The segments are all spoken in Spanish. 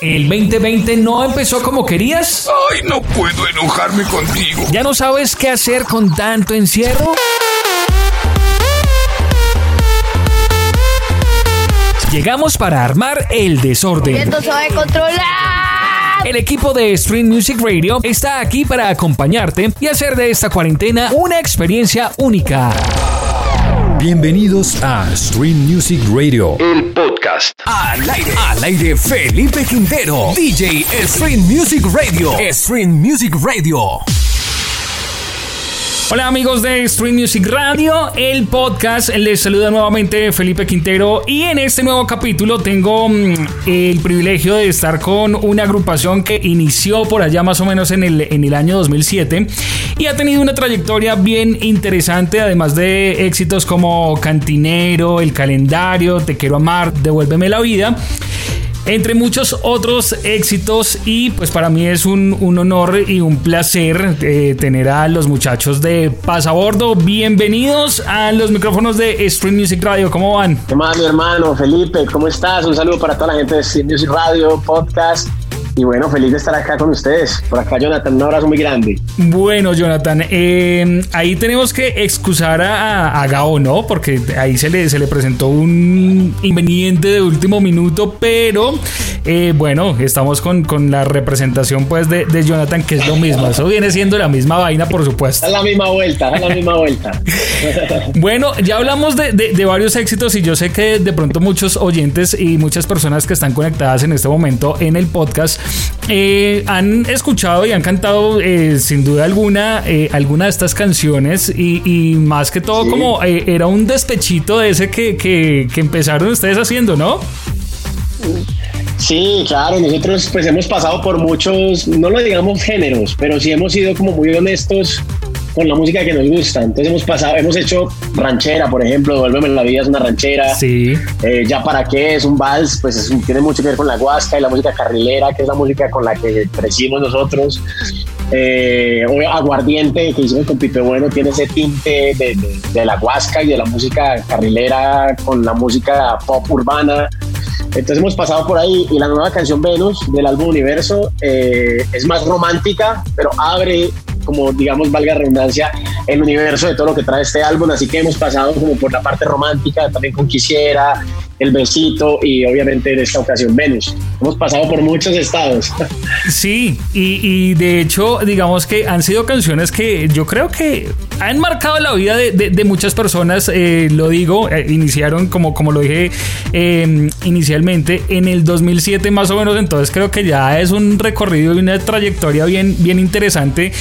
¿El 2020 no empezó como querías? Ay, no puedo enojarme contigo. ¿Ya no sabes qué hacer con tanto encierro? Llegamos para armar el desorden. Esto se va a controlar. El equipo de Stream Music Radio está aquí para acompañarte y hacer de esta cuarentena una experiencia única. Bienvenidos a Stream Music Radio. El podcast. Al aire, al aire Felipe Quintero, DJ Stream Music Radio. Stream Music Radio. Hola amigos de Stream Music Radio, el podcast. Les saluda nuevamente Felipe Quintero y en este nuevo capítulo tengo mm, el privilegio de estar con una agrupación que inició por allá más o menos en el, en el año 2007 y ha tenido una trayectoria bien interesante, además de éxitos como Cantinero, El Calendario, Te Quiero Amar, Devuélveme la Vida entre muchos otros éxitos y pues para mí es un, un honor y un placer eh, tener a los muchachos de Pasabordo. Bienvenidos a los micrófonos de Stream Music Radio. ¿Cómo van? ¿Qué más, mi hermano Felipe? ¿Cómo estás? Un saludo para toda la gente de Stream Music Radio, podcast. Y bueno, feliz de estar acá con ustedes. Por acá, Jonathan, un abrazo muy grande. Bueno, Jonathan, eh, ahí tenemos que excusar a, a Gao, ¿no? Porque ahí se le, se le presentó un inconveniente de último minuto, pero eh, bueno, estamos con, con, la representación pues de, de, Jonathan, que es lo mismo. Eso viene siendo la misma vaina, por supuesto. Es la misma vuelta, es la misma vuelta. bueno, ya hablamos de, de, de, varios éxitos y yo sé que de pronto muchos oyentes y muchas personas que están conectadas en este momento en el podcast eh, han escuchado y han cantado eh, sin duda alguna alguna de estas canciones y, y más que todo sí. como era un despechito de ese que, que, que empezaron ustedes haciendo, ¿no? Sí, claro, nosotros pues hemos pasado por muchos, no lo digamos géneros, pero sí hemos sido como muy honestos con la música que nos gusta. Entonces hemos pasado, hemos hecho ranchera, por ejemplo, Devuélveme la vida es una ranchera. Sí. Eh, ya para qué es un vals, pues es, tiene mucho que ver con la guasca y la música carrilera, que es la música con la que crecimos nosotros. Eh, Aguardiente, que hicimos con Pipe Bueno, tiene ese tinte de la guasca y de la música carrilera con la música pop urbana. Entonces hemos pasado por ahí y la nueva canción Venus del álbum Universo eh, es más romántica, pero abre como digamos valga redundancia el universo de todo lo que trae este álbum así que hemos pasado como por la parte romántica también con Quisiera el besito y obviamente en esta ocasión Venus. Hemos pasado por muchos estados. Sí, y, de hecho, digamos que han sido canciones que yo creo que han marcado la vida de, de, muchas personas. Eh, lo digo, eh, iniciaron como, como lo dije eh, inicialmente en el 2007 más o menos, entonces creo que ya es un recorrido y una trayectoria bien, bien interesante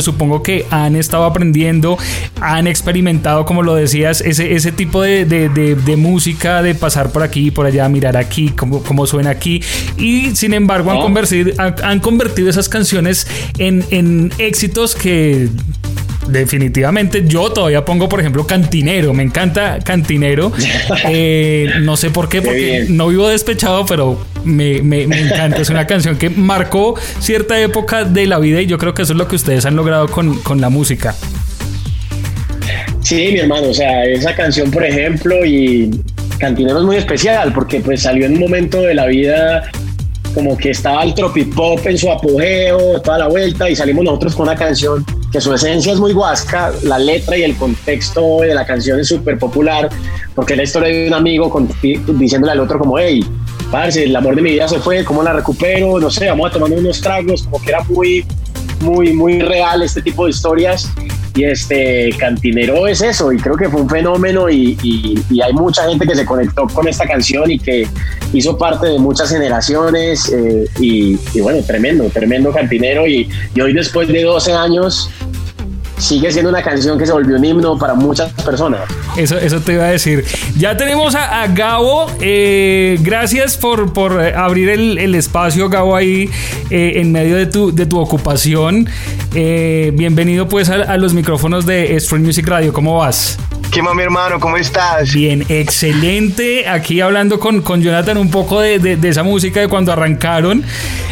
supongo que han estado aprendiendo, han experimentado, como lo decías, ese, ese tipo de, de música, de pasar por aquí y por allá, mirar aquí, cómo, cómo suena aquí. Y sin embargo, han, convertido, han, han convertido esas canciones en, en éxitos que definitivamente yo todavía pongo por ejemplo cantinero me encanta cantinero. Eh, no sé por qué porque qué no vivo despechado pero me, me, me, encanta. Es una canción que marcó cierta época de la vida y yo creo que eso es lo que ustedes han logrado con, con la música. Sí mi hermano o sea esa canción por ejemplo y Cantinero es muy especial porque pues salió en un momento de la vida como que estaba el tropipop en su apogeo, toda la vuelta, y salimos nosotros con una canción que su esencia es muy guasca, la letra y el contexto de la canción es súper popular, porque es la historia de un amigo con, diciéndole al otro como, hey, parce, el amor de mi vida se fue, ¿cómo la recupero? No sé, vamos a tomar unos tragos, como que era muy, muy, muy real este tipo de historias y este Cantinero es eso y creo que fue un fenómeno y, hay mucha gente que se conectó con esta canción y que hizo parte de muchas generaciones eh, y, y, bueno, tremendo, tremendo Cantinero y, hoy después de 12 años sigue siendo una canción que se volvió un himno para muchas personas. Eso, eso te iba a decir. Ya tenemos a, Gabo. Eh, gracias por, por abrir el, espacio, Gabo, ahí eh, en medio de tu, de tu ocupación. Eh, bienvenido pues a, los micrófonos de Stream Music Radio. ¿Cómo vas? ¿Qué más, mi hermano? ¿Cómo estás? Bien, excelente. Aquí hablando con, con Jonathan un poco de, de, esa música de cuando arrancaron,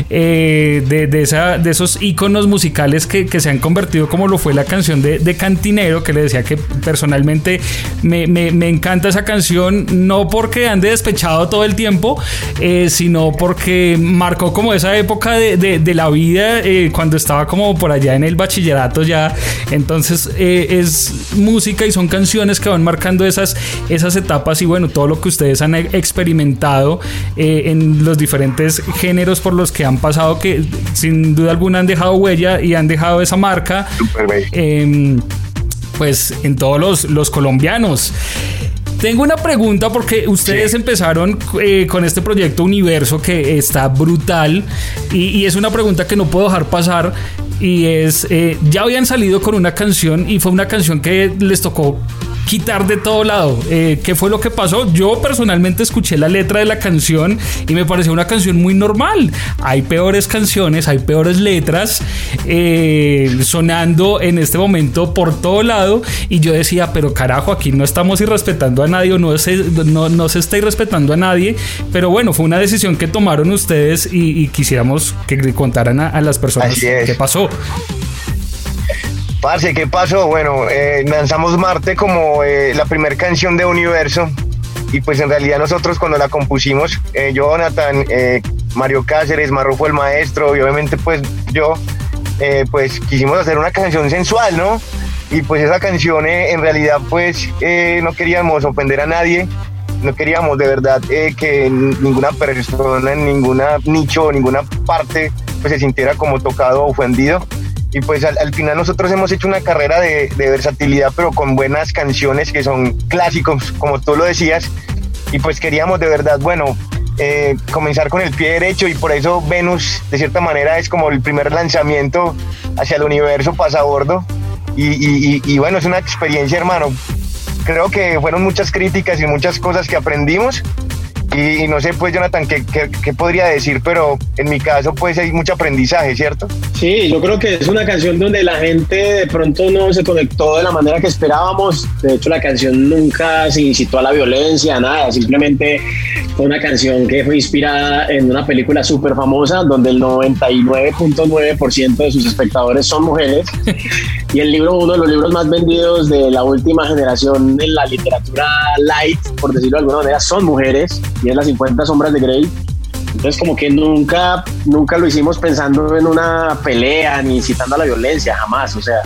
de, de, esa, de esos iconos musicales que, que, se han convertido como lo fue la canción de, de Cantinero, que le decía que personalmente me, me, me, encanta esa canción, no porque ande despechado todo el tiempo, eh, sino porque marcó como esa época de, de, la vida eh, cuando estaba como por allá en el bachillerato ya. Entonces eh, es música y son canciones que van marcando esas, esas etapas y bueno, todo lo que ustedes han experimentado en los diferentes géneros por los que han pasado, que sin duda alguna han dejado huella y han dejado esa marca. Em, pues en todos los, colombianos. Tengo una pregunta porque ustedes empezaron eh, con este proyecto Universo que está brutal y, es una pregunta que no puedo dejar pasar y es, eh, ya habían salido con una canción y fue una canción que les tocó quitar de todo lado. Eh, ¿Qué fue lo que pasó? Yo personalmente escuché la letra de la canción y me pareció una canción muy normal. Hay peores canciones, hay peores letras eh, sonando en este momento por todo lado y yo decía, pero carajo, aquí no estamos irrespetando a nadie o no se, no, se está irrespetando a nadie, pero bueno, fue una decisión que tomaron ustedes y, quisiéramos que contaran a, las personas qué pasó. Parce, ¿qué pasó? Bueno, eh, lanzamos Marte como eh, la primera canción de Universo y pues en realidad nosotros cuando la compusimos, eh, Jonathan, Mario Cáceres, Marro fue el maestro y obviamente pues yo, pues quisimos hacer una canción sensual, ¿no? Y pues esa canción en realidad pues no queríamos ofender a nadie, no queríamos de verdad que ninguna persona en ninguna nicho, ninguna parte pues se sintiera como tocado o ofendido y pues al, final nosotros hemos hecho una carrera de, versatilidad, pero con buenas canciones que son clásicos, como tú lo decías, y pues queríamos de verdad, bueno, eh, comenzar con el pie derecho. Y por eso Venus de cierta manera es como el primer lanzamiento hacia el universo pasabordo y, y, bueno, es una experiencia hermano. Creo que fueron muchas críticas y muchas cosas que aprendimos y, no sé, pues, Jonathan, ¿qué, ¿qué, podría decir? Pero en mi caso, pues, hay mucho aprendizaje, ¿cierto? Sí, yo creo que es una canción donde la gente de pronto no se conectó de la manera que esperábamos. De hecho, la canción nunca se incitó a la violencia, nada. Simplemente fue una canción que fue inspirada en una película súper famosa donde el 99.9% de sus espectadores son mujeres. y el libro, uno de los libros más vendidos de la última generación en la literatura light, por decirlo de alguna manera, son mujeres y es las 50 sombras de Grey. Entonces como que nunca, nunca lo hicimos pensando en una pelea ni incitando a la violencia, jamás. O sea,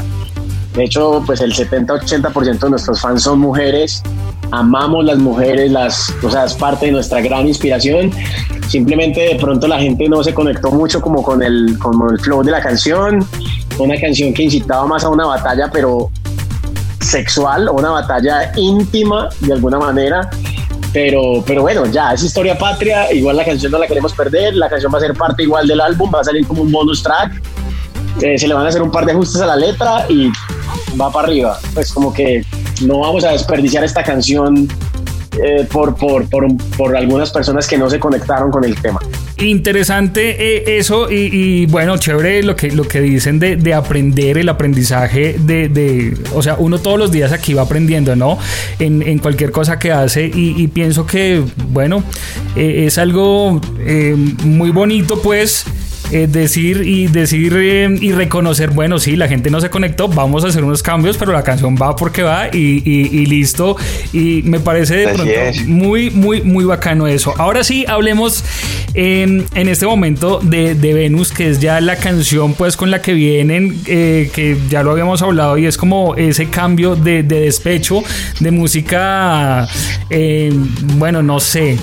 de hecho, pues el 70-80% de nuestros fans son mujeres. Amamos las mujeres, las, o sea, es parte de nuestra gran inspiración. Simplemente de pronto la gente no se conectó mucho como con el, con el flow de la canción. Una canción que incitaba más a una batalla, pero sexual, una batalla íntima de alguna manera. Pero, pero bueno, ya, es historia patria. Igual la canción no la queremos perder. La canción va a ser parte igual del álbum, va a salir como un bonus track. Eh, se le van a hacer un par de ajustes a la letra y va para arriba. Pues como que no vamos a desperdiciar esta canción eh, por, por, por, por, algunas personas que no se conectaron con el tema. Interesante eh, eso y, bueno, chévere lo que, lo que dicen de, de aprender, el aprendizaje de, de, o sea, uno todos los días aquí va aprendiendo, ¿no? En, en cualquier cosa que hace y, pienso que, bueno, eh, es algo muy bonito pues eh, decir y decir eh, y reconocer, bueno, sí, la gente no se conectó, vamos a hacer unos cambios, pero la canción va porque va y, listo. Y me parece de pronto muy, muy, muy bacano eso. Ahora sí, hablemos em, en este momento de, Venus, que es ya la canción pues con la que vienen, eh, que ya lo habíamos hablado y es como ese cambio de, de despecho de música, bueno, no sé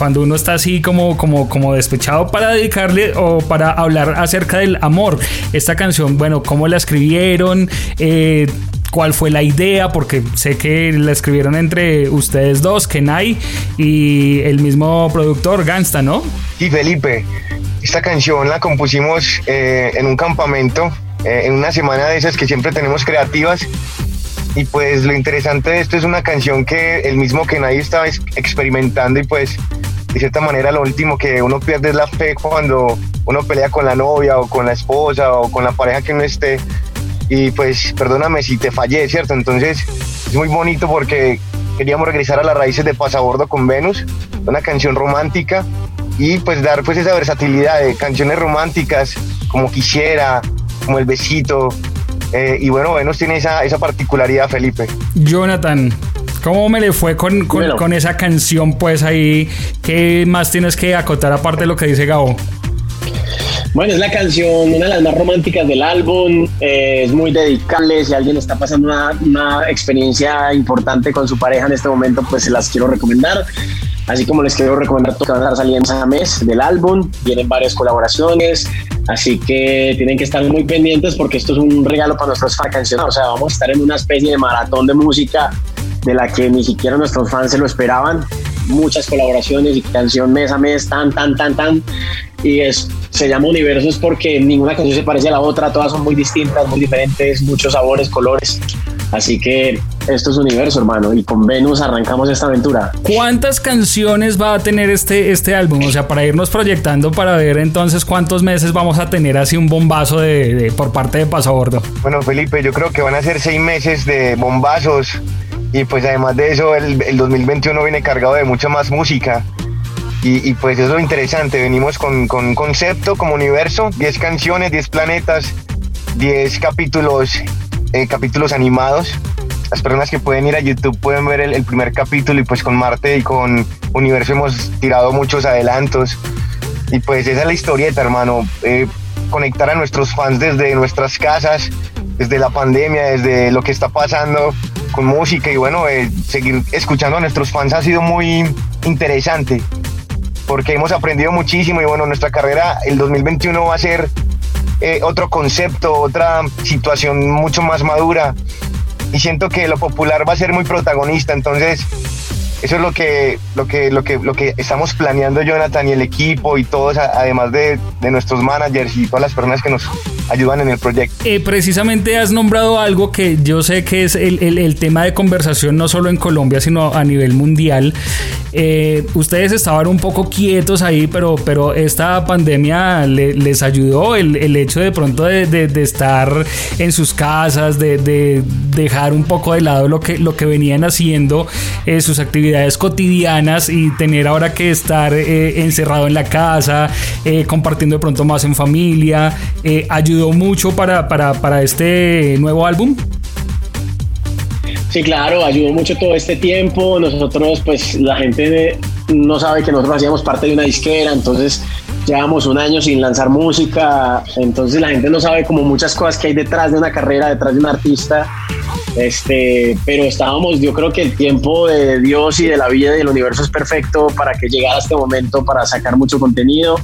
cuando uno está así como, como, como despechado para dedicarle o para hablar acerca del amor. Esta canción, bueno, ¿cómo la escribieron? Eh, ¿Cuál fue la idea? Porque sé que la escribieron entre ustedes dos, Kenai y el mismo productor, Gangsta, ¿no? Y Felipe, esta canción la compusimos eh, en un campamento eh, en una semana de esas que siempre tenemos creativas. Y pues lo interesante de esto es una canción que el mismo que nadie estaba experimentando y pues de cierta manera lo último que uno pierde es la fe cuando uno pelea con la novia o con la esposa o con la pareja que uno esté. Y pues perdóname si te fallé, ¿cierto? Entonces es muy bonito porque queríamos regresar a las raíces de Pasabordo con Venus, una canción romántica y pues dar pues esa versatilidad de canciones románticas como Quisiera, como El Besito. Eh, y bueno, Venus tiene esa, esa particularidad, Felipe. Jonathan, ¿Cómo me le fue con, con, esa canción? Pues ahí, ¿qué más tienes que acotar aparte de lo que dice Gabo? Bueno, es la canción, una de las más románticas del álbum, eh, es muy dedicable, si alguien está pasando una, una, experiencia importante con su pareja en este momento, pues se las quiero recomendar. Así como les quiero recomendar que van a estar saliendo a mes del álbum, vienen varias colaboraciones, así que tienen que estar muy pendientes porque esto es un regalo para nuestros fans o sea, vamos a estar en una especie de maratón de música de la que ni siquiera nuestros fans se lo esperaban. Muchas colaboraciones y canción mes a mes, tan, tan, tan, tan. Y es, se llama Universos porque ninguna canción se parece a la otra, todas son muy distintas, muy diferentes, muchos sabores, colores. Así que esto es universo, hermano, y con Venus arrancamos esta aventura. ¿Cuántas canciones va a tener este, este álbum? O sea, para irnos proyectando para ver entonces cuántos meses vamos a tener así un bombazo de, por parte de Paso Bordo. Bueno, Felipe, yo creo que van a ser seis meses de bombazos y pues además de eso el, el 2021 viene cargado de mucha más música. Y, pues es lo interesante, venimos con, con concepto como universo, 10 canciones, 10 planetas, 10 capítulos, eh, capítulos animados. Las personas que pueden ir a YouTube pueden ver el, primer capítulo y pues con Marte y con Universo hemos tirado muchos adelantos. Y pues esa es la historieta, hermano. Eh, conectar a nuestros fans desde nuestras casas, desde la pandemia, desde lo que está pasando con música y bueno, eh, seguir escuchando a nuestros fans ha sido muy interesante porque hemos aprendido muchísimo y bueno, nuestra carrera el 2021 va a ser eh, otro concepto, otra situación mucho más madura y siento que lo popular va a ser muy protagonista, entonces eso es lo que, lo que, lo que, lo que estamos planeando Jonathan y el equipo y todos, además de, de nuestros managers y todas las personas que nos ayudan en el proyecto. Eh, precisamente has nombrado algo que yo sé que es el, el, tema de conversación no solo en Colombia, sino a nivel mundial. Eh, ustedes estaban un poco quietos ahí, pero, pero esta pandemia les ayudó el, el, hecho de pronto de, de, estar en sus casas, de, de, dejar un poco de lado lo que, lo que venían haciendo, eh, sus actividades cotidianas y tener ahora que estar encerrado en la casa, compartiendo de pronto más en familia, eh, ayudó mucho para, para, para este nuevo álbum. Sí, claro, ayudó mucho todo este tiempo. Nosotros, pues la gente no sabe que nosotros hacíamos parte de una disquera, entonces llevamos un año sin lanzar música, entonces la gente no sabe como muchas cosas que hay detrás de una carrera, detrás de un artista. Este, pero estábamos, yo creo que el tiempo de Dios y de la vida y del universo es perfecto para que llegara este momento para sacar mucho contenido.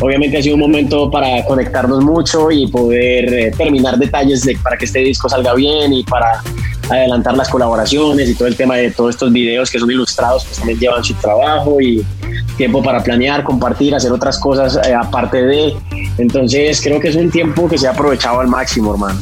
Obviamente ha sido un momento para conectarnos mucho y poder eh, terminar detalles de, para que este disco salga bien y para adelantar las colaboraciones y todo el tema de todos estos videos que son ilustrados, pues también llevan su trabajo y tiempo para planear, compartir, hacer otras cosas eh, aparte de. Entonces creo que es un tiempo que se ha aprovechado al máximo, hermano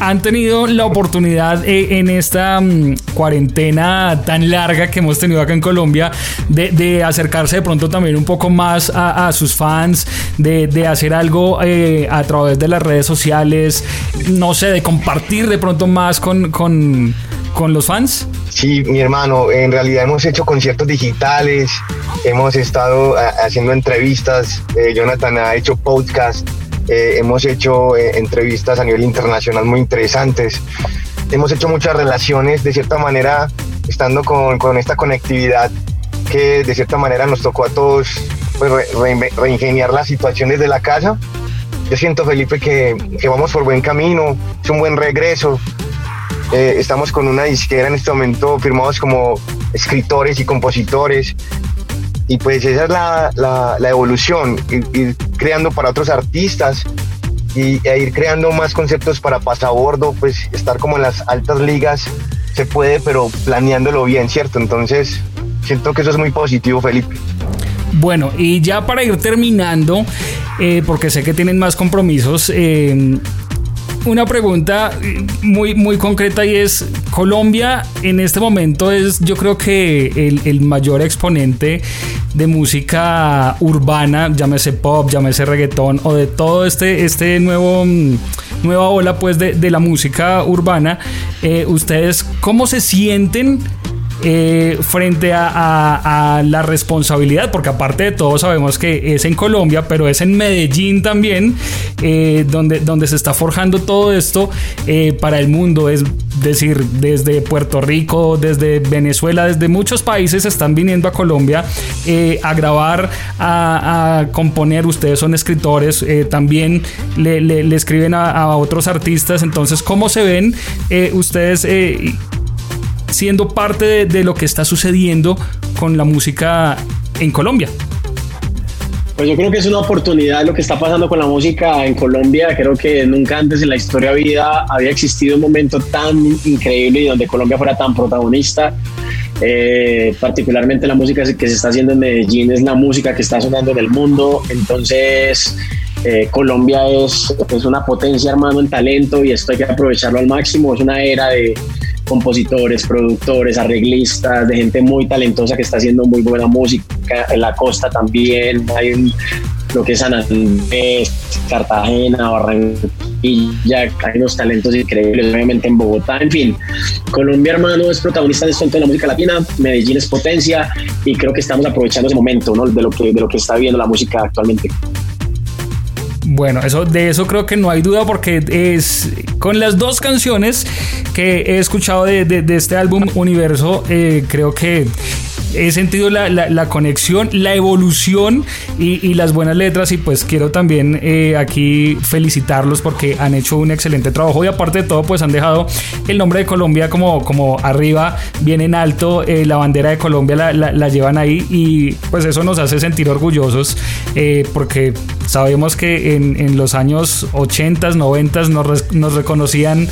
han tenido la oportunidad eh, en esta mm, cuarentena tan larga que hemos tenido acá en Colombia de, acercarse de pronto también un poco más a, sus fans, de, hacer algo eh, a través de las redes sociales, no sé, de compartir de pronto más con, con, con los fans? Sí, mi hermano, en realidad hemos hecho conciertos digitales, hemos estado haciendo entrevistas, eh, Jonathan ha hecho podcast, eh, hemos hecho eh, entrevistas a nivel internacional muy interesantes. Hemos hecho muchas relaciones, de cierta manera, estando con, con esta conectividad que de cierta manera nos tocó a todos pues, reingeniar las situaciones de la casa. Yo siento, Felipe, que, que, vamos por buen camino, es un buen regreso. Eh, estamos con una disquera en este momento firmados como escritores y compositores y pues esa es la, la, evolución, creando para otros artistas y, e ir creando más conceptos para pasabordo, pues estar como en las altas ligas se puede, pero planeándolo bien, ¿cierto? Entonces, siento que eso es muy positivo, Felipe. Bueno, y ya para ir terminando, eh, porque sé que tienen más compromisos, eh, una pregunta muy, muy concreta y es, Colombia en este momento es yo creo que el, mayor exponente de música urbana, llámese pop, llámese reggaetón o de todo este, este nuevo, mm, nueva ola pues de, la música urbana. Eh, ¿Ustedes cómo se sienten? Eh, frente a, la responsabilidad, porque aparte de todo sabemos que es en Colombia, pero es en Medellín también, eh, donde, donde se está forjando todo esto eh, para el mundo, es decir, desde Puerto Rico, desde Venezuela, desde muchos países están viniendo a Colombia a grabar, a, componer, ustedes son escritores, también le, escriben a, a, otros artistas, entonces, ¿cómo se ven ustedes? Siendo parte de, lo que está sucediendo con la música en Colombia. Pues yo creo que es una oportunidad lo que está pasando con la música en Colombia. Creo que nunca antes en la historia vida había existido un momento tan increíble y donde Colombia fuera tan protagonista. Eh, particularmente la música que se está haciendo en Medellín es la música que está sonando en el mundo. Entonces, eh, Colombia es, es una potencia, hermano, en talento y esto hay que aprovecharlo al máximo. Es una era de, compositores, productores, arreglistas, de gente muy talentosa que está haciendo muy buena música. En la costa también hay lo que es San Andrés, Cartagena, Barranquilla, hay unos talentos increíbles, obviamente en Bogotá, en fin. Colombia, hermano, es protagonista de esto en la música latina, Medellín es potencia y creo que estamos aprovechando ese momento ¿no? de, lo que, de lo que está viendo la música actualmente. Bueno, eso, de eso creo que no hay duda porque es con las dos canciones que he escuchado de, este álbum Universo, eh, creo que he sentido la, conexión, la evolución y, las buenas letras y pues quiero también eh, aquí felicitarlos porque han hecho un excelente trabajo y aparte de todo pues han dejado el nombre de Colombia como, como arriba, bien en alto, eh, la bandera de Colombia la, llevan ahí y pues eso nos hace sentir orgullosos eh, porque sabemos que en, los años 80, 90 nos, nos reconocían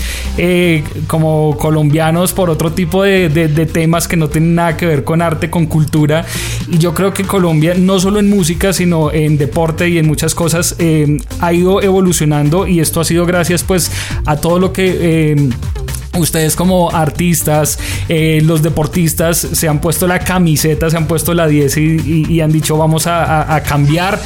como colombianos por otro tipo de temas que no tienen nada que ver con arte con cultura. Y yo creo que Colombia, no solo en música, sino en deporte y en muchas cosas, eh, ha ido evolucionando y esto ha sido gracias pues a todo lo que... Eh, ustedes como artistas, eh, los deportistas se han puesto la camiseta, se han puesto la 10 y, han dicho vamos a, cambiar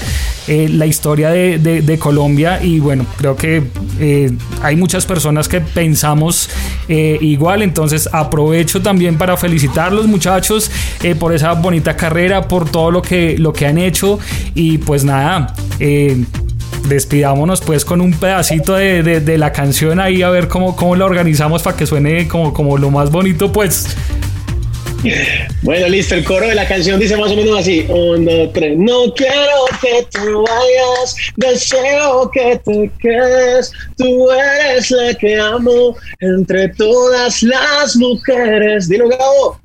eh, la historia de, Colombia y bueno, creo que eh, hay muchas personas que pensamos igual, entonces aprovecho también para felicitar los muchachos por esa bonita carrera, por todo lo que, lo que han hecho. Y pues nada despidámonos pues con un pedacito de, la canción ahí a ver cómo, cómo la organizamos para que suene como, como lo más bonito pues. Bueno, listo, el coro de la canción dice más o menos así. Uno, tres. No quiero que te vayas, deseo que te quedes. Tú eres la que amo entre todas las mujeres. Dilo, Gabo.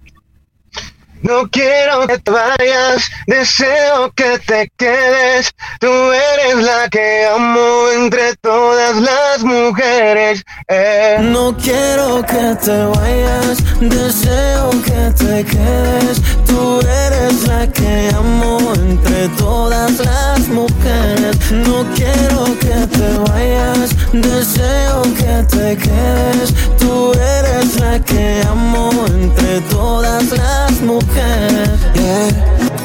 No quiero que te vayas, deseo que te quedes. Tú eres la que amo entre todas las mujeres. No quiero que te vayas, deseo que te quedes. Tú eres la que amo entre todas las mujeres. No quiero que te vayas, deseo que te quedes. Tú eres la que amo entre todas las mujeres.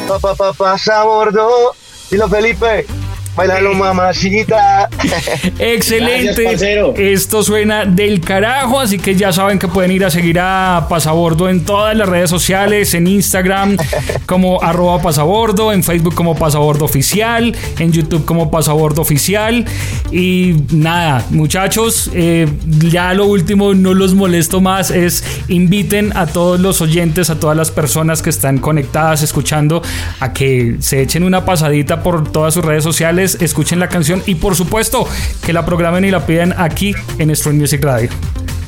Papá, papá, pasa a bordo. Dilo, Felipe. Bailalo, mamacita. Excelente. Esto suena del carajo, así que ya saben que pueden ir a seguir a Pasabordo en todas las redes sociales, en Instagram como arroba pasabordo, en Facebook como pasabordo oficial, en YouTube como pasabordo oficial. Y nada, muchachos, eh, ya lo último, no los molesto más, es inviten a todos los oyentes, a todas las personas que están conectadas, escuchando, a que se echen una pasadita por todas sus redes sociales escuchen la canción y por supuesto que la programen y la piden aquí en Stream Music Radio.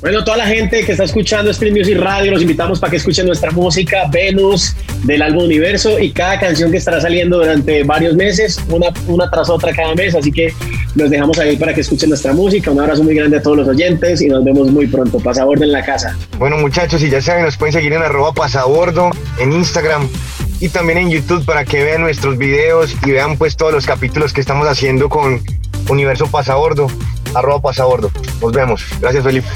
Bueno, toda la gente que está escuchando Stream Music Radio, los invitamos para que escuchen nuestra música Venus del álbum Universo y cada canción que estará saliendo durante varios meses, una, una tras otra cada mes. Así que los dejamos ahí para que escuchen nuestra música. Un abrazo muy grande a todos los oyentes y nos vemos muy pronto. Pasabordo en la casa. Bueno, muchachos, y ya saben, nos pueden seguir en arroba pasabordo en Instagram y también en YouTube para que vean nuestros videos y vean pues todos los capítulos que estamos haciendo con Universo Pasabordo. arroba pasabordo. Nos vemos. Gracias, Felipe.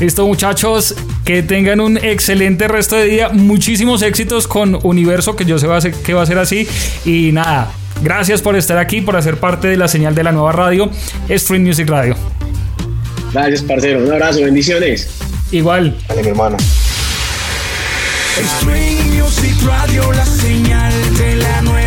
Listo, muchachos, que tengan un excelente resto de día. Muchísimos éxitos con Universo, que yo sé va a ser- que va a ser así. Y nada, gracias por estar aquí, por hacer parte de la señal de la nueva radio, Stream Music Radio. Gracias, parcero. Un abrazo, bendiciones. Igual. Dale, mi hermano. String Music Radio, la señal de la nueva.